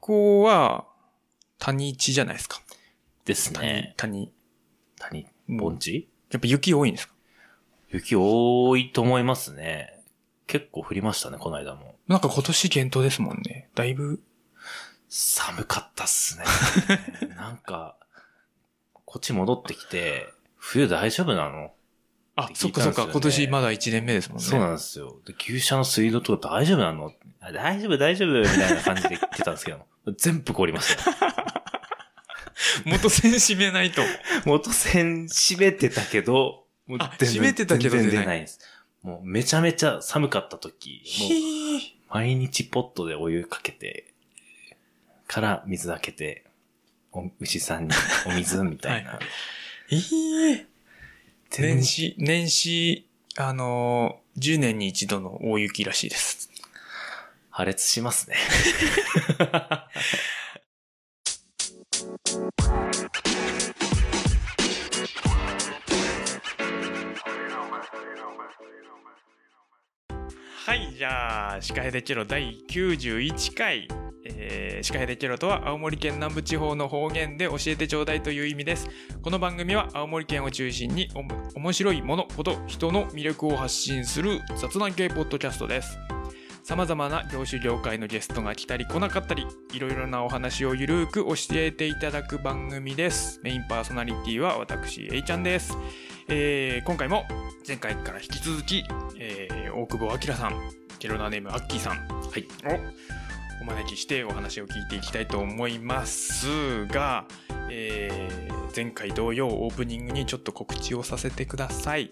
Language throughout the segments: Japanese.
校は谷地じゃないですか。です谷ね。。谷。谷、うん盆地？やっぱ雪多いんですか？雪多いと思いますね。結構降りましたね、この間も。なんか今年厳冬ですもんね。だいぶ。寒かったっすね。なんか、こっち戻ってきて、冬大丈夫なの、あそっかそっか。今年まだ1年目ですもんね。そうなんですよ。で、牛舎の水道とか大丈夫なの？あ大丈夫、大丈夫、みたいな感じで言ってたんですけど、全部凍りましたよ。元線締めないと。元栓閉めてたけど、もうあ全然閉めてたけど全然出ないです。もうめちゃめちゃ寒かった時、もう毎日ポットでお湯かけて、から水開けて、お牛さんにお水みたいな。はえー全年始、年始、あのー、10年に一度の大雪らしいです。破裂しますね。はい、じゃあ、シカヘデチェロ第91回。えー、シカヘデチェロとは青森県南部地方の方言で教えてちょうだいという意味です。この番組は青森県を中心におも面白いものこと人の魅力を発信する雑談系ポッドキャストです。様々な業種業界のゲストが来たり来なかったり、いろいろなお話をゆるーく教えていただく番組です。メインパーソナリティは私、A ちゃんです。えー今回も前回から引き続き、えー大久保明さん、ケロナーネームアッキーさん、はい、をお招きしてお話を聞いていきたいと思いますが、えー前回同様オープニングにちょっと告知をさせてください。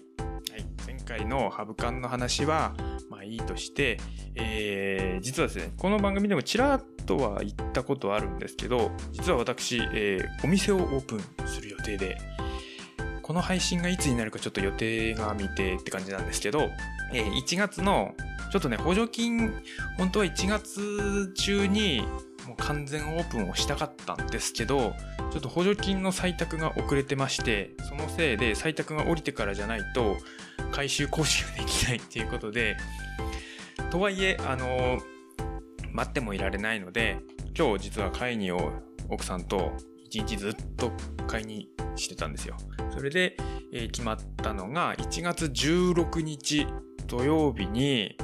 はい、前回のハブカンの話は、まあいいとして、えー実はですね、この番組でもちらっとは言ったことあるんですけど、実は私、えーお店をオープンする予定で、この配信がいつになるかちょっと予定が未定って感じなんですけど、えー1月のちょっとね補助金本当は1月中にもう完全オープンをしたかったんですけどちょっと補助金の採択が遅れてましてそのせいで採択が降りてからじゃないと回収講習できないっていうことでとはいえあの待ってもいられないので今日実は会議を奥さんと一日ずっと会議してたんですよ。それで、えー決まったのが1月16日土曜日に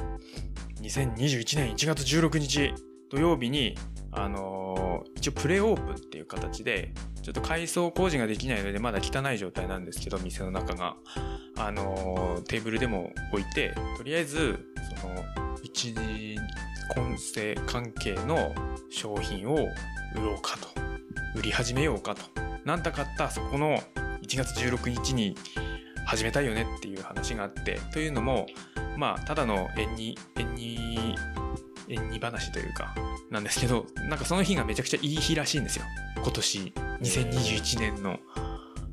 2021年1月16日土曜日にあのー一応プレオープンっていう形でちょっと改装工事ができないのでまだ汚い状態なんですけど店の中が。あのーテーブルでも置いてとりあえずその一時混成関係の商品を売ろうかと。売り始めようかと。なんだかったそこの1月16日に始めたいよねっていう話があってというのもまあただの縁に縁に縁に話というかなんですけどなんかその日がめちゃくちゃいい日らしいんですよ。今年2021年の。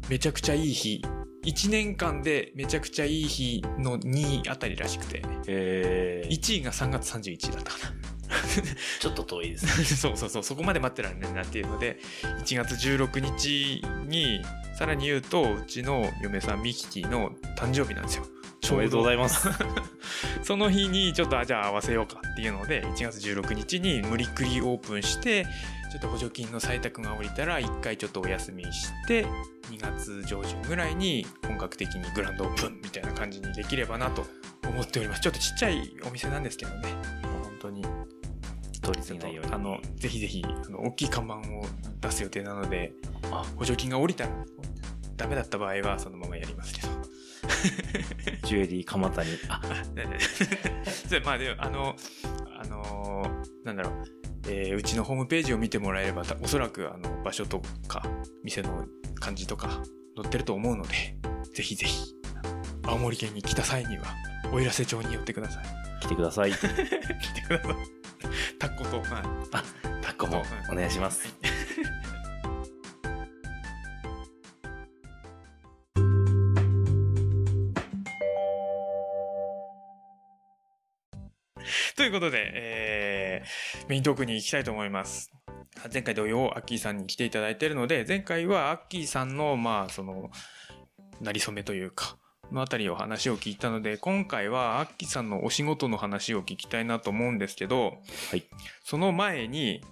めちゃくちゃいい日。1年間でめちゃくちゃいい日の2位あたりらしくて。えー、1位が3月31だったかな。ちょっと遠いですね。そうそうそう。そこまで待ってられないなっていうので1月16日にさらに言うとうちの嫁さんミキティの誕生日なんですよおめでとうございます。その日にちょっとあじゃあ合わせようかっていうので1月16日に無理くりオープンしてちょっと補助金の採択が下りたら1回ちょっとお休みして2月上旬ぐらいに本格的にグランドオープンみたいな感じにできればなと思っております。ちょっとちっちゃいお店なんですけどね。本当に。通り過ぎないように。あのぜひぜひあの大きい看板を出す予定なのであ。補助金が下りたらダメだった場合はそのままやりますけど ジュエリー蒲田に。あ、まあでもあのあのーなんだろう、えーうちのホームページを見てもらえればたおそらくあの場所とか店の感じとか載ってると思うのでぜひぜひ青森県に来た際には奥入瀬町に寄ってください来てください。来てくださいタッコと、はいあ、タッコもお願いします。ということで、えーメイントークに行きたいと思います。前回同様、アッキーさんに来ていただいているので、前回はアッキーさんの、まあ、その、なりそめというか、のあたりを話を聞いたので、今回はアッキーさんのお仕事の話を聞きたいなと思うんですけど、はい。その前に、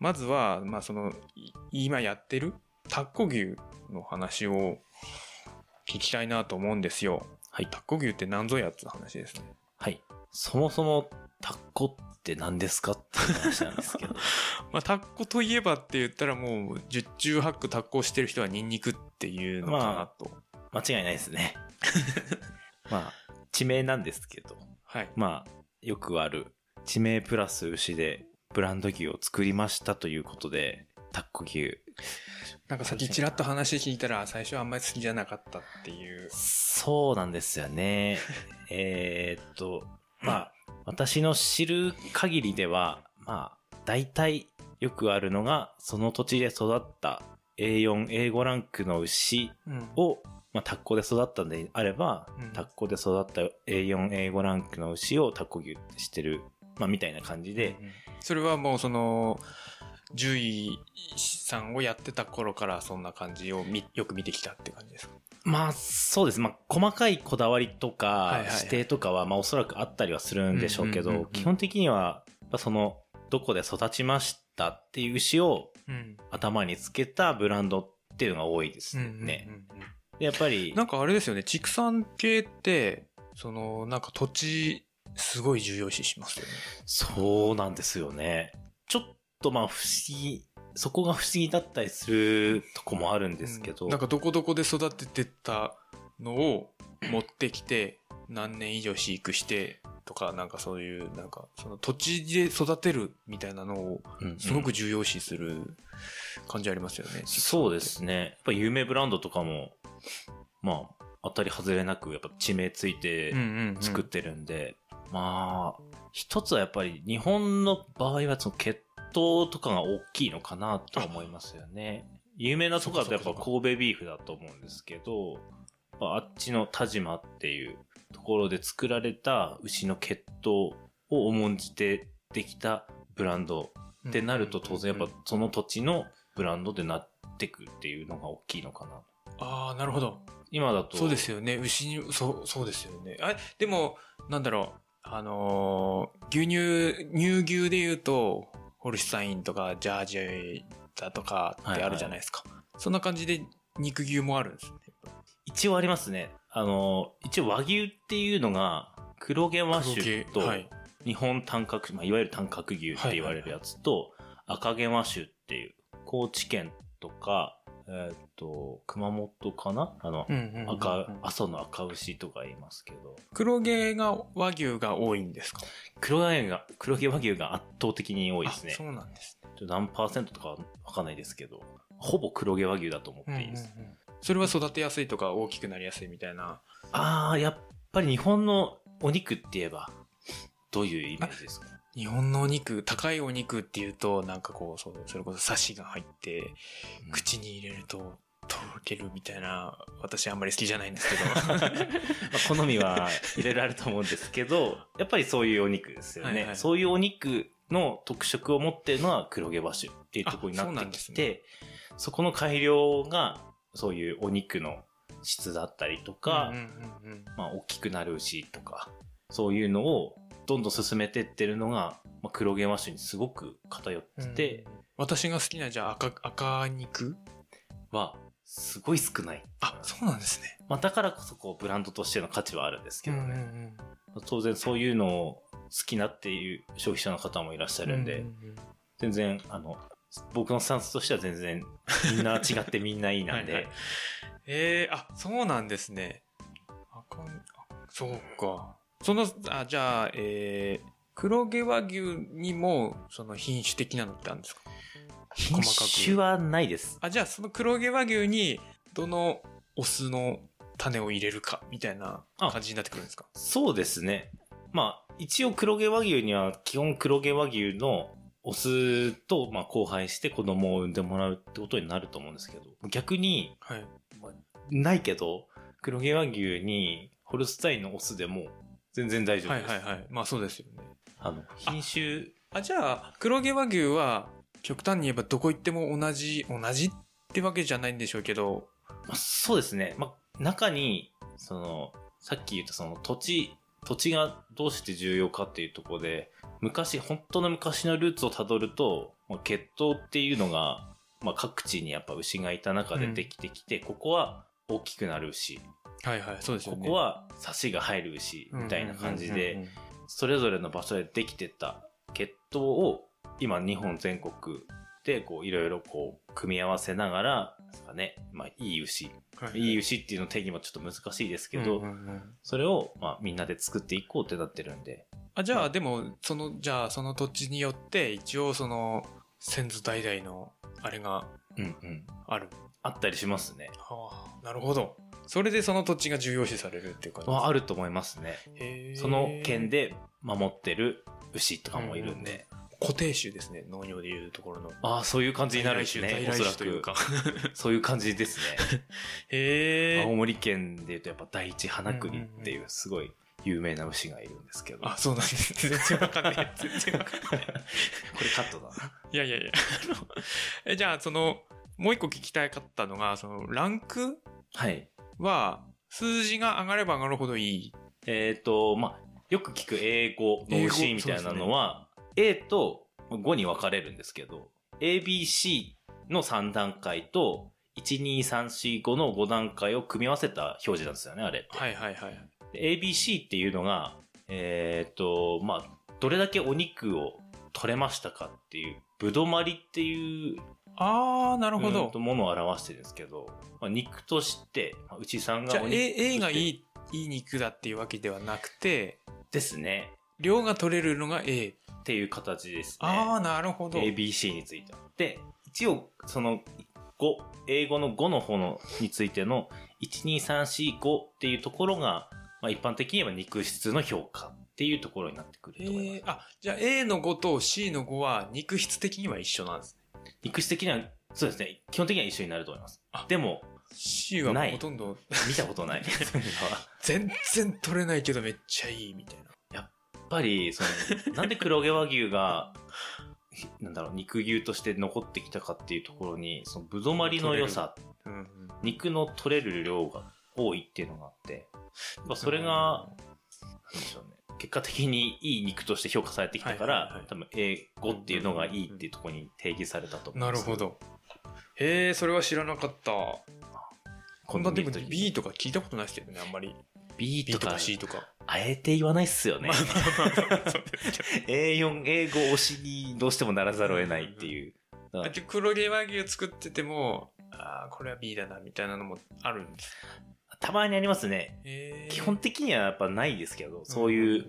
まずは、まあその、い今やってるタッコ牛の話を聞きたいなと思うんですよ。はい。タッコ牛って何ぞやつの話ですね。はい。そもそもタッコって何ですかって話なんですけど。まあタッコといえばって言ったらもう十中八九タッコをしてる人はニンニクっていうのかなと。間違いないですね。まあ、地名なんですけど。はい。まあ、よくある地名プラス牛でブランド牛を作りましたということで、タッコ牛。なんかさっきちらっと話聞いたら最初はあんまり好きじゃなかったっていう。そうなんですよね。えーっと、まあ、私の知る限りでは、まあ、大体よくあるのが、その土地で育った A4、A5 ランクの牛うん。を、まあ、タッコで育ったんであれば、うん。タッコで育った A4、A5 ランクの牛をタッコ牛ってしてる、まあ、みたいな感じで、それはもうその、獣医さんをやってた頃からそんな感じをみよく見てきたって感じですか？まあ、そうです。まあ、細かいこだわりとか指定とかは、まあ、おそらくあったりはするんでしょうけど基本的には、その、どこで育ちましたっていう牛をうん。頭につけたブランドっていうのが多いですね。やっぱりなん、かあれですよね、畜産系って、その、なんか土地、すごい重要視しますよね。そうなんですよね。ちょっとまあ、不思議、そこが不思議だったりするとこもあるんですけど、うんなんかどこどこで育ててたのを持ってきて、何年以上飼育して、とか、なんかそういう、なんか、その土地で育てるみたいなのを、うんうんすごく重要視する感じありますよね。そうですね。やっぱ有名ブランドとかも、まあ、当たり外れなく、やっぱ地名ついてうんうんうん。作ってるんで、まあ、一つはやっぱり日本の場合はその血統とかが大きいのかなとは思いますよね。有名なとこだとやっぱ神戸ビーフだと思うんですけど、あっちの田島っていうところで作られた牛の血統を重んじてできたブランドってなると当然やっぱその土地のブランドでなってくっていうのが大きいのかな。ああ、なるほど。今だと。そうですよね。牛に、そう、そうですよね。あでも、なんだろう。あのー牛乳、乳牛で言うと、ホルシュタインとか、ジャージーだとかってあるじゃないですか。そんな感じで肉牛もあるんですね。一応ありますね。あの、一応和牛っていうのが、黒毛和種と。日本短角、まあ、いわゆる短角牛って言われるやつと、赤毛和種っていう、高知県とか、えーっと、熊本かな？あの、赤、阿蘇の赤牛とか言いますけど、黒毛が和牛が多いんですか？黒毛和牛が、黒毛和牛が圧倒的に多いですね。あそうなんですね。何パーセントとかわかんないですけど、ほぼ黒毛和牛だと思っていいです。それは育てやすいとか大きくなりやすいみたいな。ああ、やっぱり日本のお肉って言えば、どういうイメージですか？日本のお肉、高いお肉っていうと、なんかこう、それこそサシが入って、口に入れると、とろけるみたいな、私あんまり好きじゃないんですけど。まあ、好みはいろいろあると思うんですけど、やっぱりそういうお肉ですよね。はいはいそういうお肉の特色を持っているのは黒毛和種っていうところになってんですねきて、そこの改良が、そういうお肉の質だったりとか、まあ、大きくなる牛とか、そういうのをどんどん進めてってるのが、まあ、黒毛和種にすごく偏ってて、うん。私が好きなじゃあ赤赤肉？は、すごい少ない。あそうなんですね。まあ、だからこそこうブランドとしての価値はあるんですけどね。ん当然そういうのを好きなっていう消費者の方もいらっしゃるんで、ううん全然、あの、僕のスタンスとしては全然みんな違ってみんないいなんで、はいはい。えー、あそうなんですね。赤あそうかそのあじゃあえー、黒毛和牛にもその品種的なのってあるんですか？品種はないです。あじゃあその黒毛和牛にどのオスの種を入れるかみたいな感じになってくるんですか？そうですね。まあ、一応黒毛和牛には基本黒毛和牛のオスと、まあ、交配して子供を産んでもらうってことになると思うんですけど、逆に、はい。ないけど、黒毛和牛にホルスタインのオスでも全然大丈夫です。はいはいはいまあそうですよねあの、品種、あじゃあ黒毛和牛は極端に言えばどこ行っても同じ同じってわけじゃないんでしょうけどまあ、そうですね。まあ、中に、その、さっき言ったその土地土地がどうして重要かっていうところで、昔、本当の昔のルーツをたどると、まあ血統っていうのが、まあ、各地にやっぱ牛がいた中でできてきて、ここは大きくなる牛、はいはい、そうですよね。ここはサシが入る牛みたいな感じで、それぞれの場所でできてた血統を今日本全国でこういろいろこう組み合わせながらですかね、まあいい牛、うんはい。いい牛っていうの定義もちょっと難しいですけど、それをまあみんなで作っていこうってなってるんで、あじゃあでもそのじゃあその土地によって一応その先祖代々のあれが。ある。あったりしますね。はあ、なるほど。それでその土地が重要視されるっていう感じはあると思いますね。その県で守ってる牛とかもいるんで。固定種ですね農業でいうところのああ、そういう感じになるんですね。おそらく。そういう感じですね。へえ青森県でいうとやっぱ第一花栗っていうすごい有名な牛がいるんですけど。あそうなんです全然わかんない全然わかんない これカットだな。いやいやいやえじゃあそのもう一個聞きたかったのがそのランク？はい。は数字が上がれば上がるほどいいえっ、と、まあ、よく聞く英語の牛みたいなのは、A と5に分かれるんですけど、ABC の3段階と、12345の5段階を組み合わせた表示なんですよね、あれって。はいはいはいで ABC っていうのが、えっ、と、まあ、どれだけお肉を取れましたかっていう、ぶどまりっていうああなるほどうんとものを表してるんですけど、まあ、肉として、まあ牛さんがじゃあ A, がいいいいい肉だっていうわけではなくてですね。量が取れるのが A っていう形ですね。ああなるほど ABC については。で、一応、その、5、英語の5の方のについての、12345っていうところが、まあ一般的には肉質の評価っていうところになってくると思います。えー、あじゃあ A の5と C の5は肉質的には一緒なんですね肉質的には、そうですね、基本的には一緒になると思います。あ。でも、C はほとんど。見たことない。全然取れないけどめっちゃいいみたいな。やっぱり、その、なんで黒毛和牛が、ひなんだろう、肉牛として残ってきたかっていうところに、その、ぶどまりの良さうんうん。肉の取れる量が多いっていうのがあって、やっぱそれが、なんでしょうね。結果的にいい肉として評価されてきたから、はいはいはい多分 A5 っていうのがいいっていうところに定義されたと思います。なるほ。どへえそれは知らなかったこんなでも B とか聞いたことないですけどねあんまり B B とかとか C とかあえて言わないっすよねま。あまあまあまあそうですけ A4、A5 推しにどうしてもならざるを得ないっていう。だからど黒毛和牛作っててもああこれは B だなみたいなのもあるんですたまにありますね。基本的にはやっぱないですけど、そういう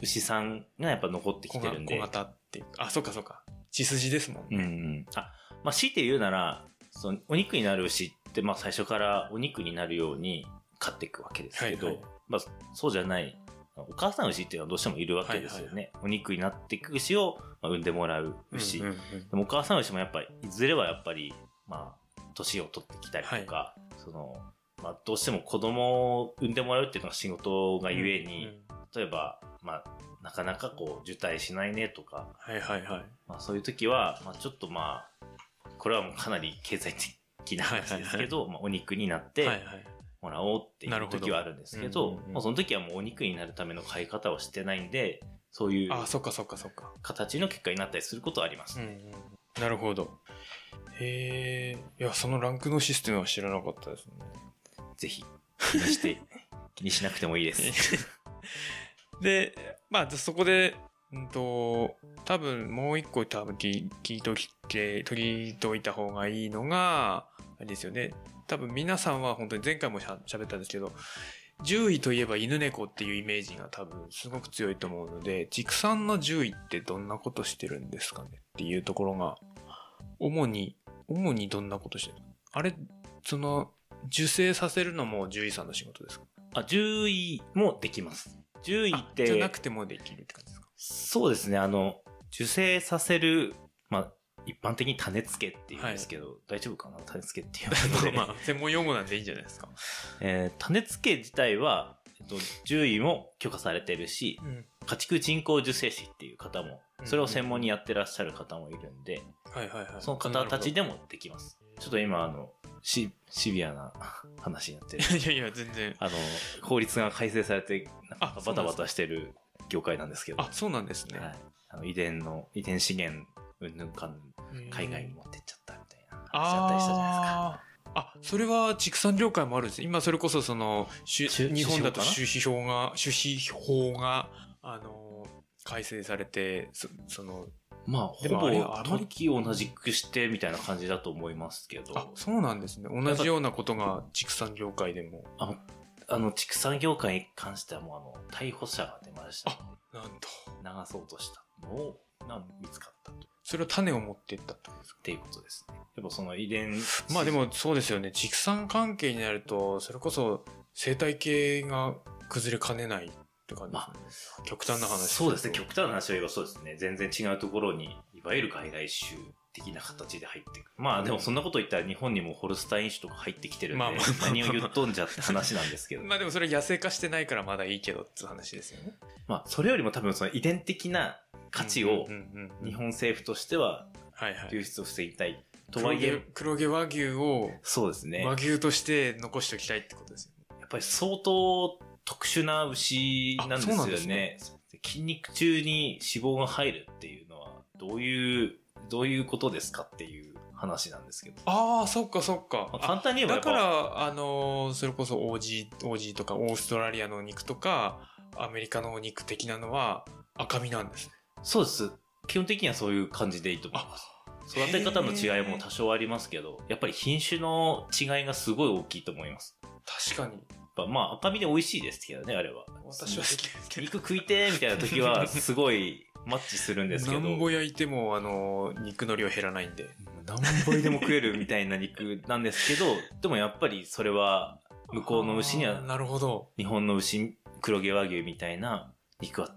牛さんがやっぱ残ってきてるんで。型っていうあそうかそうか血筋ですもんね、うんうん。あ、まあ、強いて言うなら、そのお肉になる牛って、まあ、最初からお肉になるように飼っていくわけですけど、はいはいまあ、そうじゃない、お母さん牛っていうのはどうしてもいるわけですよね。お肉になっていく牛をまあ産んでもらう牛。でもお母さん牛もやっぱり、いずれはやっぱり、まあ、年を取ってきたりとか、その、まあ、どうしても子供を産んでもらうっていうのが仕事がゆえに、うんうん。例えば、まあ、なかなかこう、受胎しないねとか、はいはいはい。まあ、そういう時は、まあ、ちょっとまあ、これはもうかなり経済的な話ですけど、まあ、お肉になっはいてはい。もらおうっていう時はあるんですけうんどうんうん、もうその時はもうお肉になるための買い方をしてないんで、そういうあそっかそっかそっか。形の結果になったりすることはあります。うんうんなるほど。へえいやそのランクのシステムは知らなかったですねぜひ、気にして、気にしなくてもいいです。でまあそこでうんと多分もう一個多分聞聞いときて取りといた方がいいのがあれですよね。多分皆さんは本当に前回もしゃ喋ったんですけど獣医といえば犬猫っていうイメージが多分すごく強いと思うので畜産の獣医ってどんなことしてるんですかね？っていうところが主に主にどんなことしてる？あれその受精させるのも獣医さんの仕事ですか？あ、獣医もできます。獣医っあじゃなて、くてもできるって感じですか？そうですね、あの、受精させる、まあ、一般的に種付けっていうんですけど、大丈夫かな？種付けっていう まあ、専門用語なんでいいんじゃないですか？えー種付け自体は、えっと、獣医も許可されてるし、うん。家畜人工授精師っていう方も、それを専門にやってらっしゃる方もいるんで、はいはいはい。その方たちでもできます。ちょっと今、あの、し、シビアな 話になってる。いやいや、全然。あの、法律が改正されて、なんかあバタバタしてる業界なんですけど。あ、そうなんですね。はい。あの遺伝の、遺伝資源、うんぬんかん海外に持ってっちゃったみたいな話あったりしたじゃないですか。あそれは畜産業界もあるんです。今それこそその、日本だと種種子法が、種子法が、あの、改正されて、そその、まあ、ほぼ時を同じくしてみたいな感じだと思いますけど。あ、そうなんですね。同じようなことが畜産業界でも。あの、あの、畜産業界に関してはもうあの、逮捕者が出ました。なんと。流そうとしたのを、が見つかったと。それを種を持っていったってことですか？っていうことですね。やっぱその遺伝。まあで、もそうですよね。畜産関係になると、それこそ生態系が崩れかねないって感じですね。極端な話そうですね。極端な話を言えばそうですね。全然違うところに、いわゆる外来種的な形で入ってくる。まあでもそんなこと言ったら日本にもホルスタイン種とか入ってきてるんで、まあまあまあまあ何を言っとんじゃって話なんですけど。まあでもそれ野生化してないからまだいいけどって話ですよね。まあそれよりも多分その遺伝的な価値を日本政府としては。流出を防ぎたい。とはいえ、黒毛和牛をそうですね。和牛として残しておきたいってことですよね。やっぱり相当特殊な牛なんですよねね。筋肉中に脂肪が入るっていうのは、どういう、どういうことですかっていう話なんですけど。ああ、そっかそっか。まあ簡単に言えばだから、あのーそれこそ OG、OG とかオーストラリアのお肉とか、アメリカのお肉的なのは赤身なんですね。そうです。基本的にはそういう感じでいいと思います。育て方の違いも多少ありますけど、やっぱり品種の違いがすごい大きいと思います。確かに。ぱまあ赤身で美味しいですけどね、あれは。私は好きですけど。肉食いてーみたいな時はすごいマッチするんですけど。なんぼ焼いても、あのー肉の量減らないんで。何倍でも食えるみたいな肉なんですけど、でもやっぱりそれは向こうの牛にはなるほど。日本の牛、黒毛和牛みたいな肉は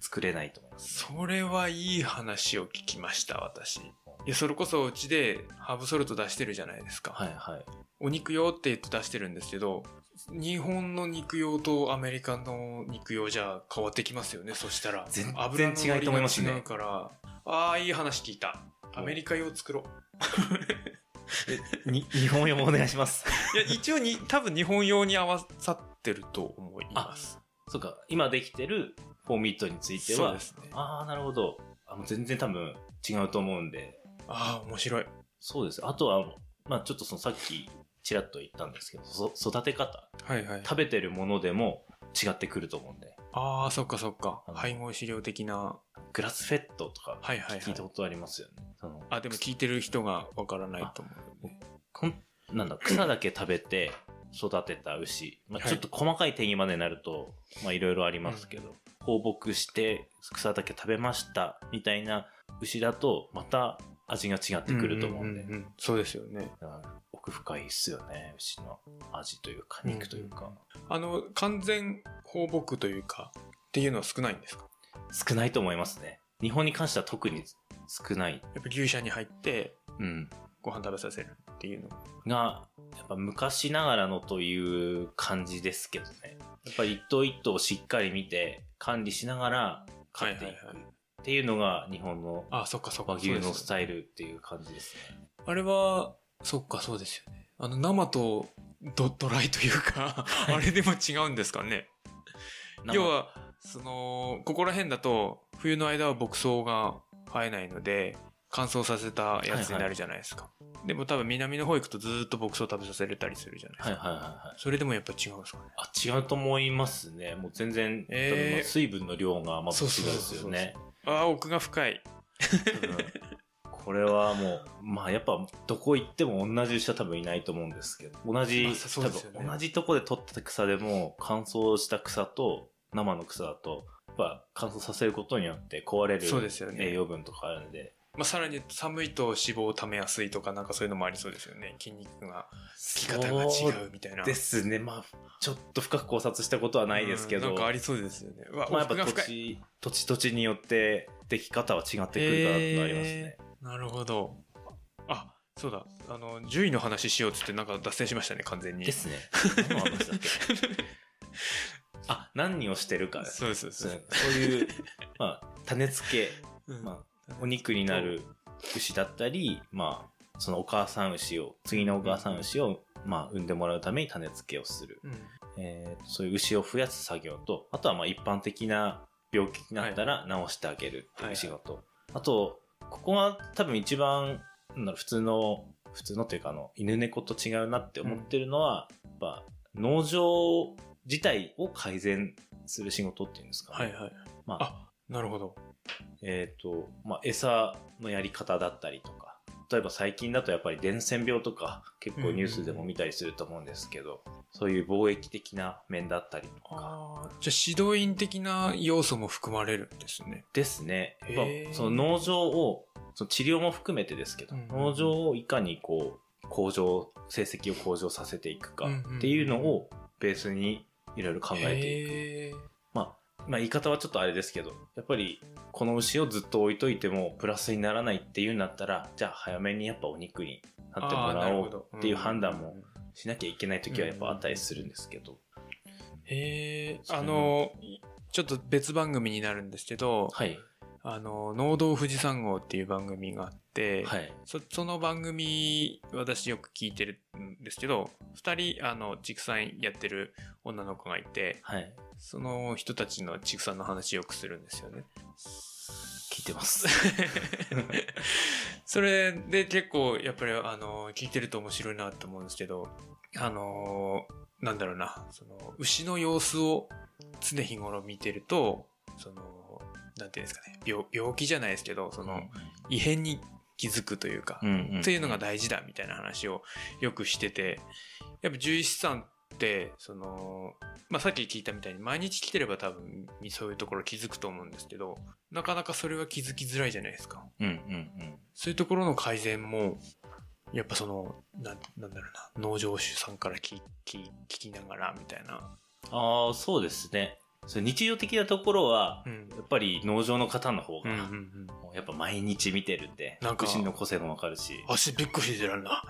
作れないと思います。それはいい話を聞きました、私。いや、それこそうちでハーブソルト出してるじゃないですか。はいはい。お肉用って言って出してるんですけど、日本の肉用とアメリカの肉用じゃ変わってきますよね、そしたら。全然違いと思いますねから。ああ、いい話聞いた。アメリカ用作ろ に、日本用もお願いします。う。いや、一応に、多分日本用に合わさってると思います。そうか、今できてるフォーミットについてはそうで、すね。ああ、なるほど。あの全然多分違うと思うんで、ああ、面白い。そうです。あとは、まあちょっとそのさっきちらっと言ったんですけど、そ育て方、はいはい。食べてるものでも違ってくると思うんで、ああ、そっかそっか配合飼料的な。グラスフェットとかはいはいはい聞いたことありますよね。そのあ、でも聞いてる人がわからないと思う、ね。こんなんだ、草だけ食べて育てた牛。まあ、はいちょっと細かい定義までになると、まあいろいろありますけど、放牧して草だけ食べましたみたいな牛だと、また味が違ってくると思うんで。んんんそうですよね。奥深いっすよね、牛の味というか、肉というか。あの、完全放牧というか、っていうのは少ないんですか？少ないと思いますね。日本に関しては特に少ない。やっぱ牛舎に入ってうん。ご飯食べさせるっていうの。が、やっぱ昔ながらのという感じですけどね。やっぱり一頭一頭をしっかり見て管理しながら飼っていくっていうのが日本のあ、そっかそっか。和牛のスイタイルっていう感じですね。ル。あれは、そっかそうですよね。あの、生とドドライというか、あれでも違うんですかね。要は、その、ここら辺だと、冬の間は牧草が生えないので、乾燥させたやつになるじゃないですか。でも多分南の方行くとずーっと牧草食べさせれたりするじゃないですか。はいはいはいはい。それでもやっぱ違うんですかね。あ、違うと思いますね。もう全然、えー水分の量がまず違うんですよね。ああ、奥が深い。これはもう、まあやっぱどこ行っても同じ牛は多分いないと思うんですけど、同じ、まあそう多分同じとこで取った草でも乾燥した草と生の草だと、やっぱ乾燥させることによって壊れる栄養分とかあるんで、まあ、さらに寒いと脂肪を溜めやすいとか、なんかそういうのもありそうですよね。筋肉が、つき方が違うみたいな。ですね。まあ、ちょっと深く考察したことはないですけど、うんなんかありそうですよね。まあやっぱ。土地、土地土地によって出来方は違ってくるかなとありますね。えーなるほど。あ、そうだ。あの、獣医の話しようっつってなんか脱線しましたね、完全に。ですね。何の話だっけ？あ、何をしてるかそうです、そうそうです。そういう、まあ、種付け、うんまあ、お肉になる牛だったり、まあ、そのお母さん牛を、次のお母さん牛を、まあ、産んでもらうために種付けをする。うんえーそういう牛を増やす作業と、あとはまあ一般的な病気になったら治してあげるっていう仕事。あと、ここは多分一番、なんだろう普通の、普通のっていうかあの、犬猫と違うなって思ってるのは、やっぱ農場自体を改善する仕事っていうんですか、ね。はいはい。まあ、あ、なるほど。えっ、と、まあ、餌のやり方だったりとか、例えば最近だとやっぱり伝染病とか結構ニュースでも見たりすると思うんですけど、そういう貿易的な面だったりとかああ、じゃあ指導員的な要素も含まれるんですね。ですね。やっぱその農場を、その治療も含めてですけど、うん農場をいかにこう、向上、成績を向上させていくかうんうんっていうのをベースにいろいろ考えていく。まあ、まあ言い方はちょっとあれですけど、やっぱりこの牛をずっと置いといてもプラスにならないっていうんだったら、じゃあ早めにやっぱお肉になってもらおうっていう判断もうんしなきゃいけない時はやっぱあったりするんですけど。へえ、あの、ちょっと別番組になるんですけど、はい。あの、農道富士山号っていう番組があって、はい。そその番組私よく聞いてるんですけど2人あの畜産やってる女の子がいてはい。その人たちの畜産の話よくするんですよね。聞いてます。それで結構やっぱりあの聞いてると面白いなと思うんですけどあのなんだろうなその牛の様子を常日頃見てるとそのなんていうんですかね。病病気じゃないですけどその異変に気づくというか、っていうのが大事だみたいな話をよくしててやっぱ獣医師さんってその、まあ、さっき聞いたみたいに毎日来てれば多分そういうところ気づくと思うんですけどなかなかそれは気づきづらいじゃないですか。そういうところの改善もやっぱそのなんなんだろうな農場主さんから聞き聞きながらみたいな、ああ、そうですね。それ日常的なところは、うん。やっぱり農場の方の方が、やっぱ毎日見てるんで、なんか牛の個性もわかるし。足びっくりしてらんな。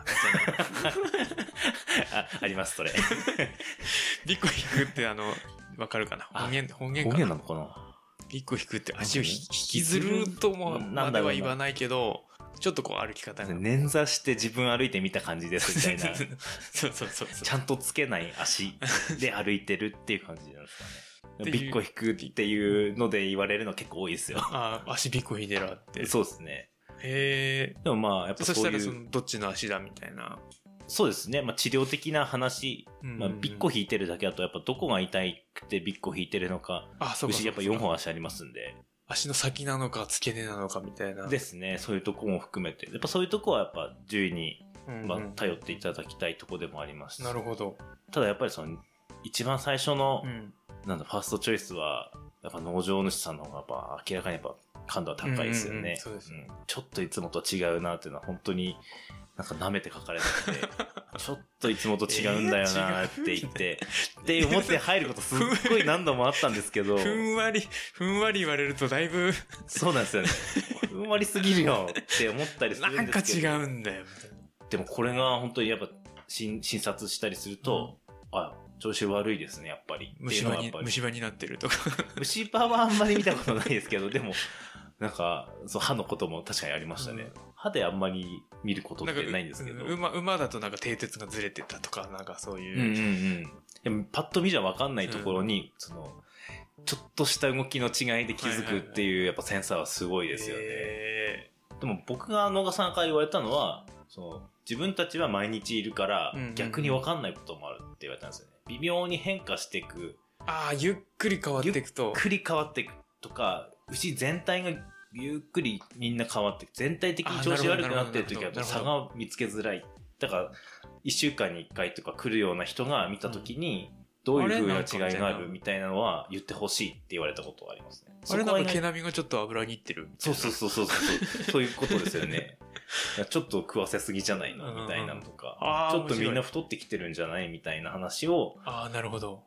あ、あります、それ。びっくり引くってあのわかるかな？あ方言方言方かな？言なのかな？一個引くって足を引きずるともなんまでは言わないけどちょっとこう歩き方が。捻挫して自分歩いてみた感じですみたいな。そうそうそうそう。ちゃんとつけない足で歩いてるっていう感じなんですかね。っていう。びっこ引くっていうので言われるの結構多いですよ。ああ足びっこ引いてらって。そうですね。へえでもまあ、やっぱそしたらそのどっちの足だみたいな、そうですね。まあ治療的な話、うんまあ、びっこ引いてるだけだと、やっぱどこが痛くてびっこ引いてるのか、あそうか牛やっぱそうか4本足ありますんで。足の先なのか付け根なのかみたいな。ですね。そういうとこも含めて。やっぱそういうとこはやっぱ獣医に、うんうん。まあ、頼っていただきたいとこでもありますし。なるほど、ただやっぱりその、一番最初の、うん、なんだ、ファーストチョイスは、やっぱ農場主さんの方がやっぱ明らかにやっぱ感度は高いですよね。うんうんうんそうですんちょっといつもと違うなっていうのは本当になんか舐めて書かれてて、ちょっといつもと違うんだよなって言って、って思って入ることすっごい何度もあったんですけど、ふんわりふんわり言われるとだいぶそうなんですよね。ふんわりすぎるよって思ったりするなんんか違ですけど。うんだよみたいなでもこれが本当にやっぱ診診察したりすると、あ、調子悪いですね、やっぱり。虫歯に虫歯になってるとか 虫歯はあんまり見たことないですけど、でも、なんか、そう歯のことも確かにありましたね。うん歯であんまり見ることってないんですけど。う馬馬だとなんか蹄鉄がずれてたとかなんかそういう、うんうんうん。でも、パッと見じゃわかんないところに、その、ちょっとした動きの違いで気づくっていう、やっぱセンサーはすごいですよね。へでも僕が野賀さんから言われたのは、その、自分たちは毎日いるからうんうんうん、逆にわかんないこともあるって言われたんですよね。微妙に変化していくーああゆっくり変わっていくとゆっくり変わっていくとか、牛全体がゆっくりみんな変わっていく、全体的に調子悪くなってる時は差が見つけづらい。だから、一週間に一回とか来るような人が見た時に、どういう風な違いがあるみたいなのは言ってほしいって言われたことはありますね。あれなんか毛並みがちょっと油にいってるそうそうそうそうそう。そういうことですよね。いやちょっと食わせすぎじゃないの？みたいなのとか、ああちょっとみんな太ってきてるんじゃない？みたいな話を、ああなるほど。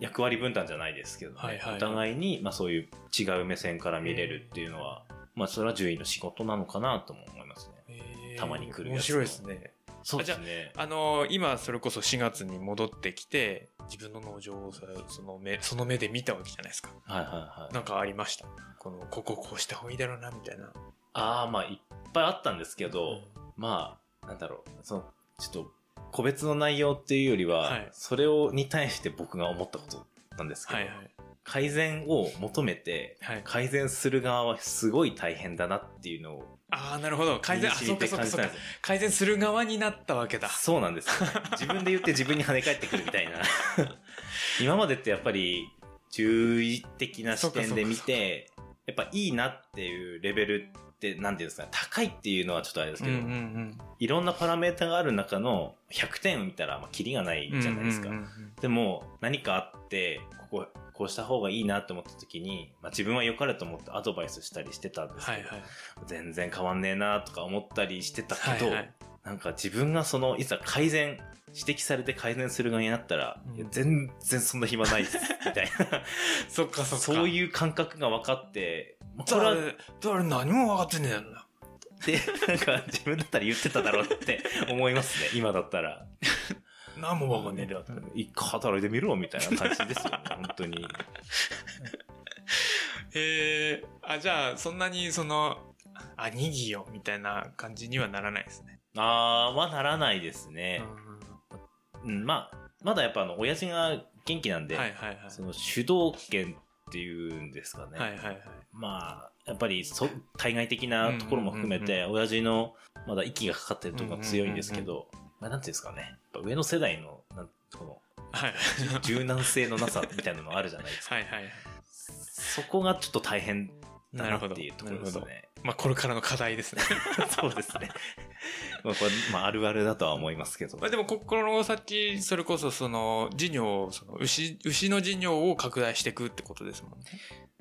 役割分担じゃないですけどね、はいはいお互いに、まあ、そういう違う目線から見れるっていうのは、まあ、それは獣医の仕事なのかなとも思いますね。たまに来るやつ面白いですね。そうですね。あのー今それこそ4月に戻ってきて自分の農場をさその目その目で見たわけじゃないですか。はいはいはい。なんかありました？このこここうした方がいいだろうなみたいなああ、まあ、いっぱいあったんですけど、まあ、なんだろう、その、ちょっと、個別の内容っていうよりは、はいそれを、に対して僕が思ったことなんですけど、はいはい。改善を求めて、はい。改善する側はすごい大変だなっていうのを、ああ、なるほど。改善、あ、そうかそうかそうか。改善する側になったわけだ。そうなんですよ。自分で言って自分に跳ね返ってくるみたいな。今までってやっぱり、注意的な視点で見て、やっぱいいなっていうレベルなんていうんですかね、高いっていうのはちょっとあれですけど、んいろんなパラメータがある中の100点を見たら、まあ、キリがないじゃないですか。うんうんうんでも、何かあって、ここ、こうした方がいいなと思った時に、まあ、自分は良かれと思ってアドバイスしたりしてたんですけど、はいはい。全然変わんねえなとか思ったりしてたけど、はいはいなんか自分がその、いざ改善、指摘されて改善する側になったら、うん全然そんな暇ないです、みたいな。そっかそっか。そうう。いう感覚が分かって、まあこれは、誰、誰何も分かってねえやんな。って、なんか自分だったら言ってただろうって思いますね、今だったら。何も分かんねえだって。一回働いてみろ、みたいな感じですよね、本当に。えー、あ、じゃあ、そんなにその、あ、にぎよ、みたいな感じにはならないですね。あー、はならないですね。うん、まあ、まだやっぱあの、親父が元気なんで、はいはいはい。その主導権っていうんですかね。はいはいはい。まあ、やっぱりそ、対外的なところも含めうんて、親父のまだ息がかかってるところが強いんですけど、まあ、なんていうんですかね。上の世代の、なんこの、はい。柔軟性のなさみたいなのあるじゃないですか。はいはい。そこがちょっと大変だななるほどっていうところですね。まあ、これからの課題ですね。そうですね。まあ、これ、まあ、あるあるだとは思いますけど。まあでも、ここの先、それこそ、その、事業を、その、牛、牛の事業を拡大していくってことですもんね。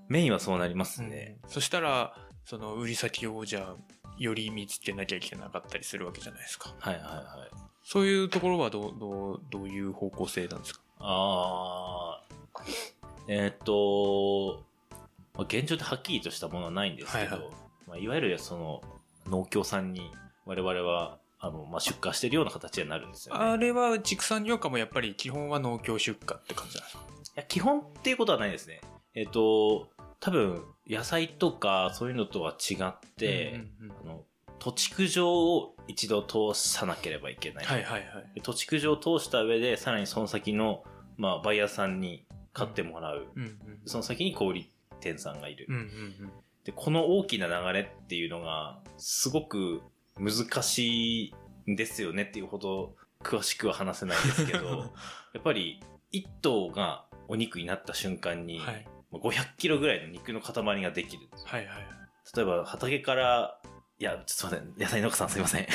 メインはそうなりますね。そしたら、その、売り先を、じゃあ、より見つけなきゃいけなかったりするわけじゃないですか。はいはいはい。そういうところはどう、どう、どういう方向性なんですか？あー、えーっと、まあ現状ではっきりとしたものはないんですけど、はいはいいまあ、いわゆるその農協さんに我々はあの、まあ、出荷してるような形になるんですよね。あれは畜産業界もやっぱり基本は農協出荷って感じなんですか？いや基本っていうことはないですね。えーっと、多分野菜とかそういうのとは違って、うんうんうんあの土地区上を一度通さなければいけない。はいはいはい。で土地区上を通した上で、さらにその先の、まあ、バイヤーさんに買ってもらう。うんうんその先に小売店さんがいる。うんうんで、この大きな流れっていうのが、すごく難しいんですよねっていうほど、詳しくは話せないんですけど、やっぱり、一頭がお肉になった瞬間に、はいまあ500キロぐらいの肉の塊ができる。はいはいはい。例えば、畑から、いや、ちょっとすいません。野菜農家さんすいません。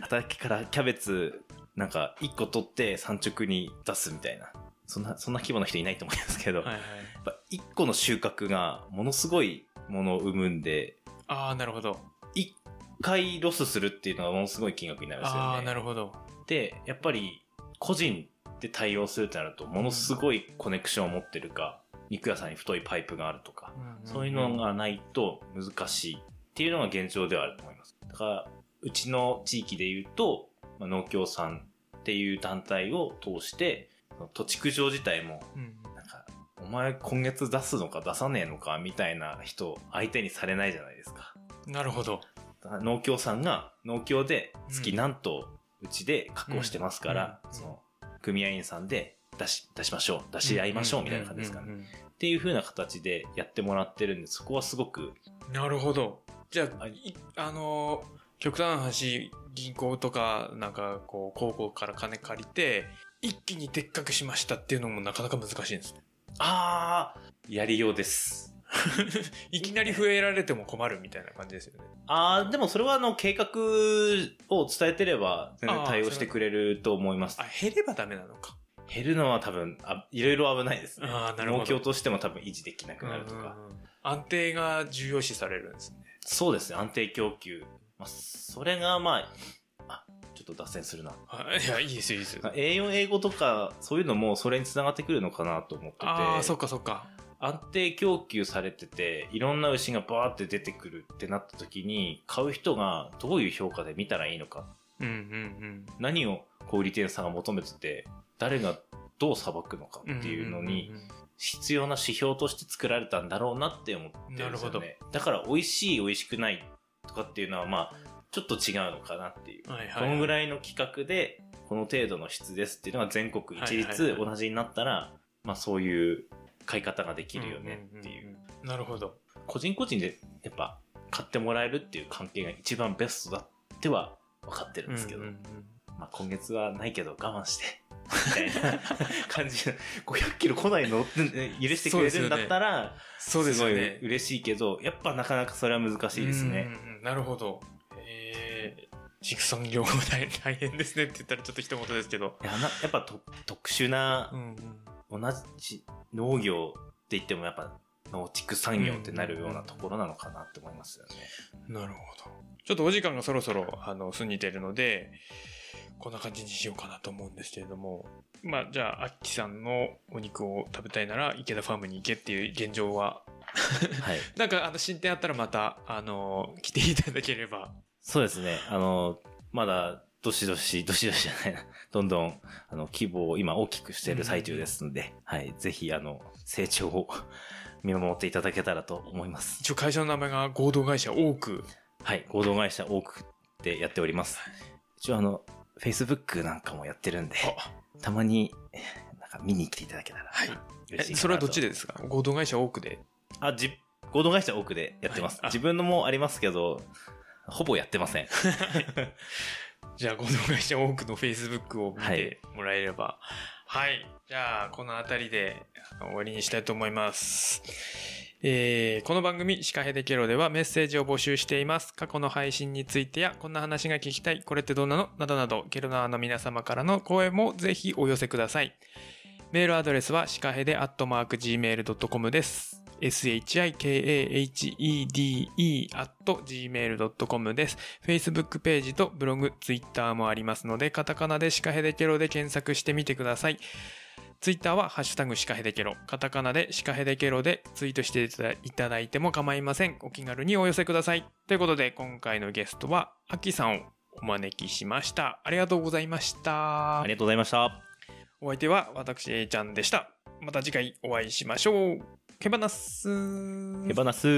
畑からキャベツ、なんか、1個取って産直に出すみたいな。そんな、そんな規模の人いないと思いますけど、はいはい。やっぱ1個の収穫がものすごいものを生むんで、ああ、なるほど。1回ロスするっていうのはものすごい金額になるんですよね。ああ、なるほど。で、やっぱり個人で対応するってなると、ものすごいコネクションを持ってるか、肉屋さんに太いパイプがあるとか、そういうのがないと難しいっていうのが現状ではあると思います。だから、うちの地域で言うと、まあ、農協さんっていう団体を通して、土地区上自体も前今月出すのか出さねえのかみたいな人相手にされないじゃないですか。なるほど。農協さんが農協で月何頭うちで確保してますから、うんその組合員さんで出し、出しましょう、出し合いましょうみたいな感じですかね。っていう風な形でやってもらってるんで、そこはすごく、うんなるほど。じゃあ、あのー、極端な話、銀行とか、なんか、こう、高校から金借りて、一気にでっかくしましたっていうのもなかなか難しいんですね。あー、やりようです。いきなり増えられても困るみたいな感じですよね。あー、でもそれはあの、計画を伝えてれば、全然対応してくれると思いますあ、。減ればダメなのか。減るのは多分、あいろいろ危ないですね。ああ、なるほど。農協としても多分維持できなくなるとか。安定が重要視されるんですね。そうですね、安定供給。まあ、それがまあ、ょっと脱線するな。あいや、いいですよ、いいですよ。A4 英語とか、そういうのもそれにつながってくるのかなと思ってて。ああ、そっかそっか。安定供給されてて、いろんな牛がバーって出てくるってなった時に、買う人がどういう評価で見たらいいのか。うんうん何を小売店さんが求めてて、誰がどう裁くのかうん。っていうのにんんんん必要な指標として作られたんだろうなって思ってるんですよなるほね。だから美味しい美味しくないとかっていうのはまあちょっと違うのかなっていう。はいはいこのぐい。らいの企画で、この程度の質ですっていうのが全国一はいはい律はい同じになったら、まあそういう買い方ができるよねっていう。んんうん。なるほど。個人個人でやっぱ買ってもらえるっていう関係が一番ベストだっては分かってるんですけど、うんうんうんまあ今月はないけど我慢して、みたいな感じで、500キロ来ないのってね許してくれるんだったら、そうですよごねい。嬉しいけど、やっぱなかなかそれは難しいですね。うんうんうんなるほど。えー、畜産業も大大変ですねって言ったらちょっと一言ですけど。いやっぱと特殊なうんうん。同じ農業って言ってもやっぱ農畜産業ってなるようなところなのかなって思いますよね。なるほど。ちょっとお時間がそろそろ、あの、過ぎてるので、こんな感じにしようかなと思うんですけれども。まあ、じゃあ、アッキさんのお肉を食べたいなら、池田ファームに行けっていう現状は、はい。なんか、あの、進展あったらまた、あの、来ていただければ。そうですね。あの、まだ、どしどし、どしどしじゃないな。どんどん、あの、規模を今大きくしている最中ですので、はい。ぜひ、あの、成長を 見守っていただけたらと思います。一応会社の名前が合同会社多く。はい。合同会社多くでやっております。一応、あの、Facebook なんかもやってるんで、たまに、なんか見に来ていただけたら、はい。それはどっちでですか？合同会社多くで。あ、じ、合同会社多くでやってます。はいあ自分のもありますけど、ほぼやってません。じゃあ、合同会社多くの Facebook を見てもらえれば。はい。じゃあ、この辺りで終わりにしたいと思います。えーこの番組、シカヘデケロではメッセージを募集しています。過去の配信についてや、こんな話が聞きたい、これってどうなの？などなど、ケロナーの皆様からの声もぜひお寄せください。メールアドレスはシカヘデアットマーク Gmail.com です。Shikahede アット gmail.com です。Facebook ページとブログ、Twitter もありますので、カタカナでシカヘデケロで検索してみてください。Twitter はハッシュタグシカヘデケロ、カタカナでシカヘデケロでツイートしていただいただいても構いません。お気軽にお寄せください。ということで、今回のゲストは、アキさんをお招きしました。ありがとうございました。ありがとうございました。お相手は私、A ちゃんでした。また次回お会いしましょう。けばなすへばなす